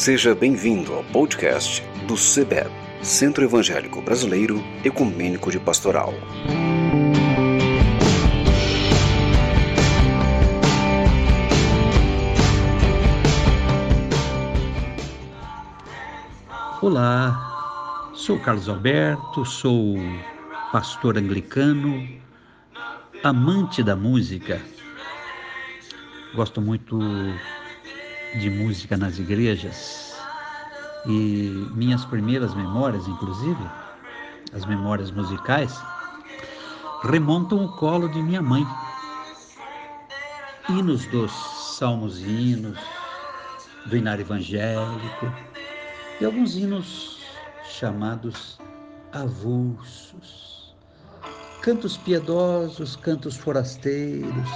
Seja bem-vindo ao podcast do CEBEP, Centro Evangélico Brasileiro Ecumênico de Pastoral. Olá, sou Carlos Alberto, sou pastor anglicano, amante da música. Gosto muito de música nas igrejas e minhas primeiras memórias, inclusive, as memórias musicais, remontam o colo de minha mãe. Hinos dos salmos e hinos, do hinário evangélico e alguns hinos chamados avulsos. Cantos piedosos, cantos forasteiros,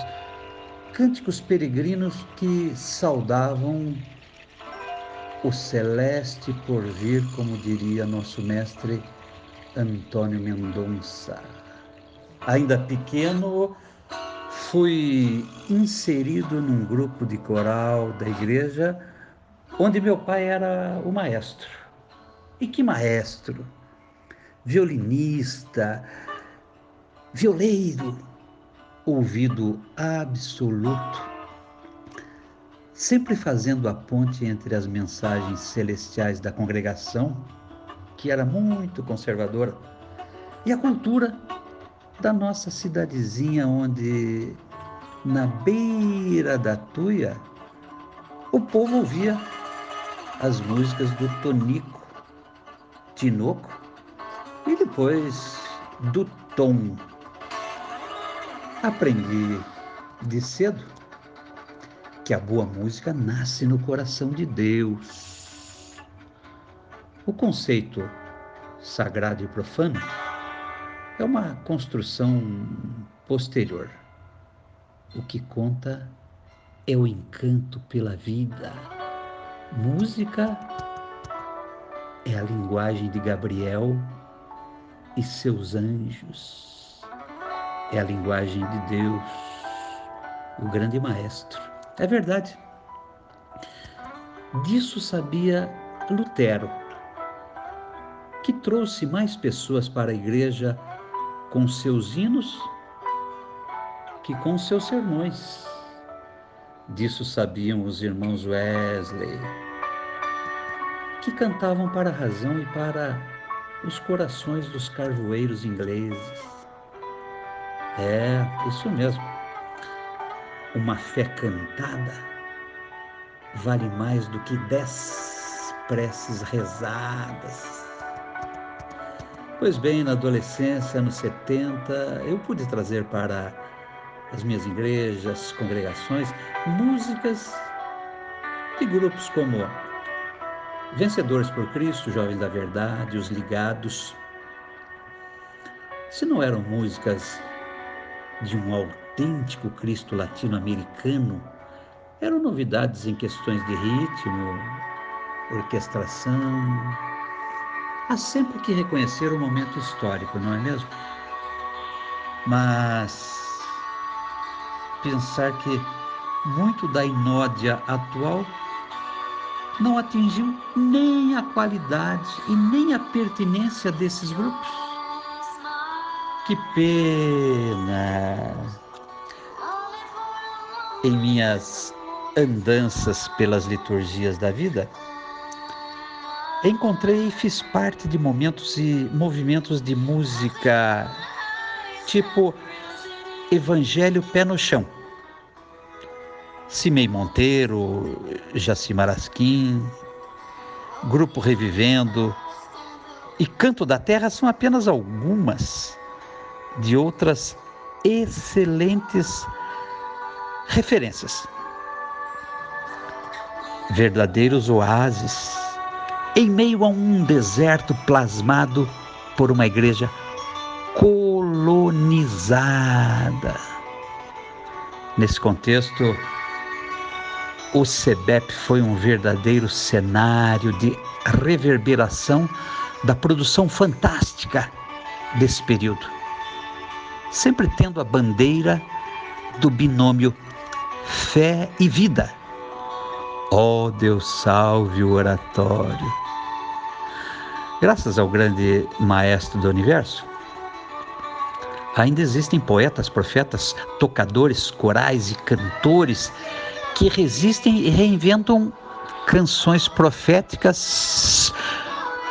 cânticos peregrinos que saudavam o celeste porvir, como diria nosso mestre Antônio Mendonça. Ainda pequeno, fui inserido num grupo de coral da igreja, onde meu pai era o maestro. E que maestro! Violinista, violeiro, ouvido absoluto, sempre fazendo a ponte entre as mensagens celestiais da congregação, que era muito conservadora, e a cultura da nossa cidadezinha, onde, na beira da tuia, o povo ouvia as músicas do Tonico, Tinoco e depois do Tom Aprendi de cedo que a boa música nasce no coração de Deus. O conceito sagrado e profano é uma construção posterior. O que conta é o encanto pela vida. Música é a linguagem de Gabriel e seus anjos é a linguagem de Deus, o grande maestro. É verdade. Disso sabia Lutero, que trouxe mais pessoas para a igreja com seus hinos que com seus sermões. Disso sabiam os irmãos Wesley, que cantavam para a razão e para os corações dos carvoeiros ingleses. É, isso mesmo. Uma fé cantada vale mais do que dez preces rezadas. Pois bem, na adolescência, anos 70, eu pude trazer para as minhas igrejas, congregações, músicas de grupos como Vencedores por Cristo, Jovens da Verdade, Os Ligados. Se não eram músicas de um autêntico Cristo latino-americano eram novidades em questões de ritmo, orquestração. Há sempre que reconhecer o momento histórico, não é mesmo? Mas pensar que muito da inódia atual não atingiu nem a qualidade e nem a pertinência desses grupos. Que pena! Em minhas andanças pelas liturgias da vida, encontrei e fiz parte de momentos e movimentos de música tipo Evangelho Pé no Chão. Cimei Monteiro, Jaci Marasquim, Grupo Revivendo e Canto da Terra são apenas algumas de outras excelentes referências. Verdadeiros oásis em meio a um deserto plasmado por uma igreja colonizada. Nesse contexto, o SEBEP foi um verdadeiro cenário de reverberação da produção fantástica desse período sempre tendo a bandeira do binômio fé e vida, Ó oh, Deus, salve o oratório. Graças ao grande maestro do universo, ainda existem poetas, profetas, tocadores, corais e cantores que resistem e reinventam canções proféticas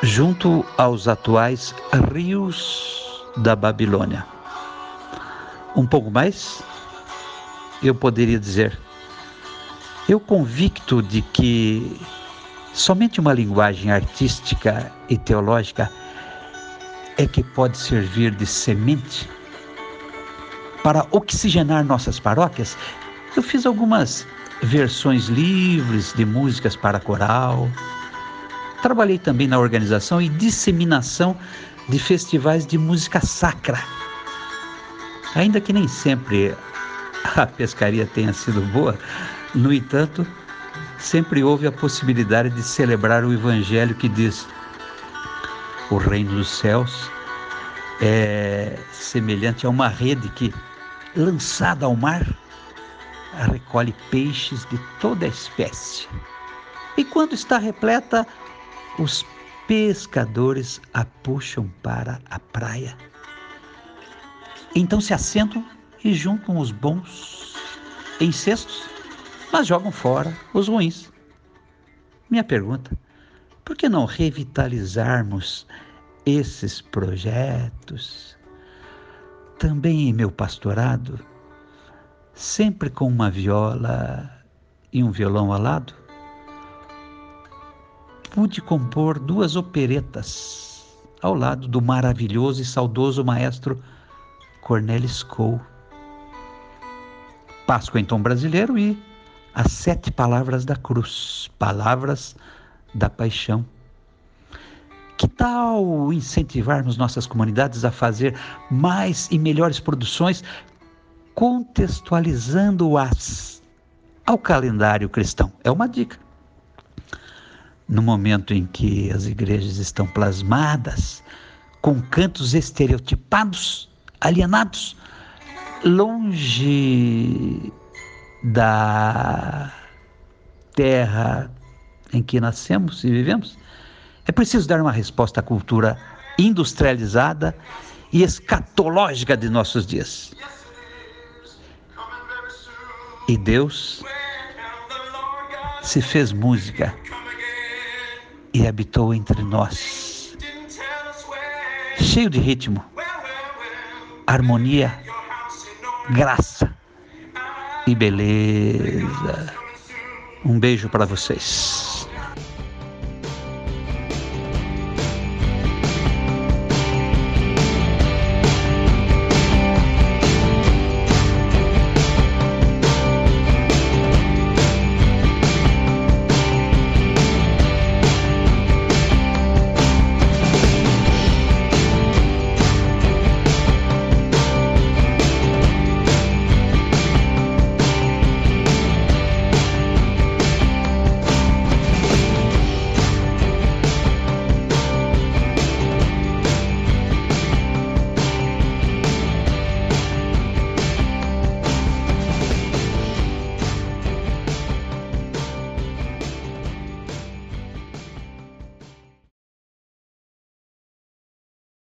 junto aos atuais rios da Babilônia. Um pouco mais, eu poderia dizer, eu convicto de que somente uma linguagem artística e teológica é que pode servir de semente para oxigenar nossas paróquias. Eu fiz algumas versões livres de músicas para coral. Trabalhei também na organização e disseminação de festivais de música sacra. Ainda que nem sempre a pescaria tenha sido boa, no entanto, sempre houve a possibilidade de celebrar o evangelho que diz: o reino dos céus é semelhante a uma rede que, lançada ao mar, recolhe peixes de toda espécie. E quando está repleta, os pescadores a puxam para a praia. Então se assentam e juntam os bons em cestos, mas jogam fora os ruins. Minha pergunta: por que não revitalizarmos esses projetos? Também em meu pastorado, sempre com uma viola e um violão ao lado, pude compor duas operetas ao lado do maravilhoso e saudoso maestro Cornelis Cole. Páscoa em tom brasileiro e as sete palavras da cruz, palavras da paixão. Que tal incentivarmos nossas comunidades a fazer mais e melhores produções contextualizando-as ao calendário cristão. É uma dica. No momento em que as igrejas estão plasmadas com cantos estereotipados, alienados, longe da terra em que nascemos e vivemos, é preciso dar uma resposta à cultura industrializada e escatológica de nossos dias. E Deus se fez música e habitou entre nós, cheio de ritmo, harmonia, graça e beleza. Um beijo para vocês.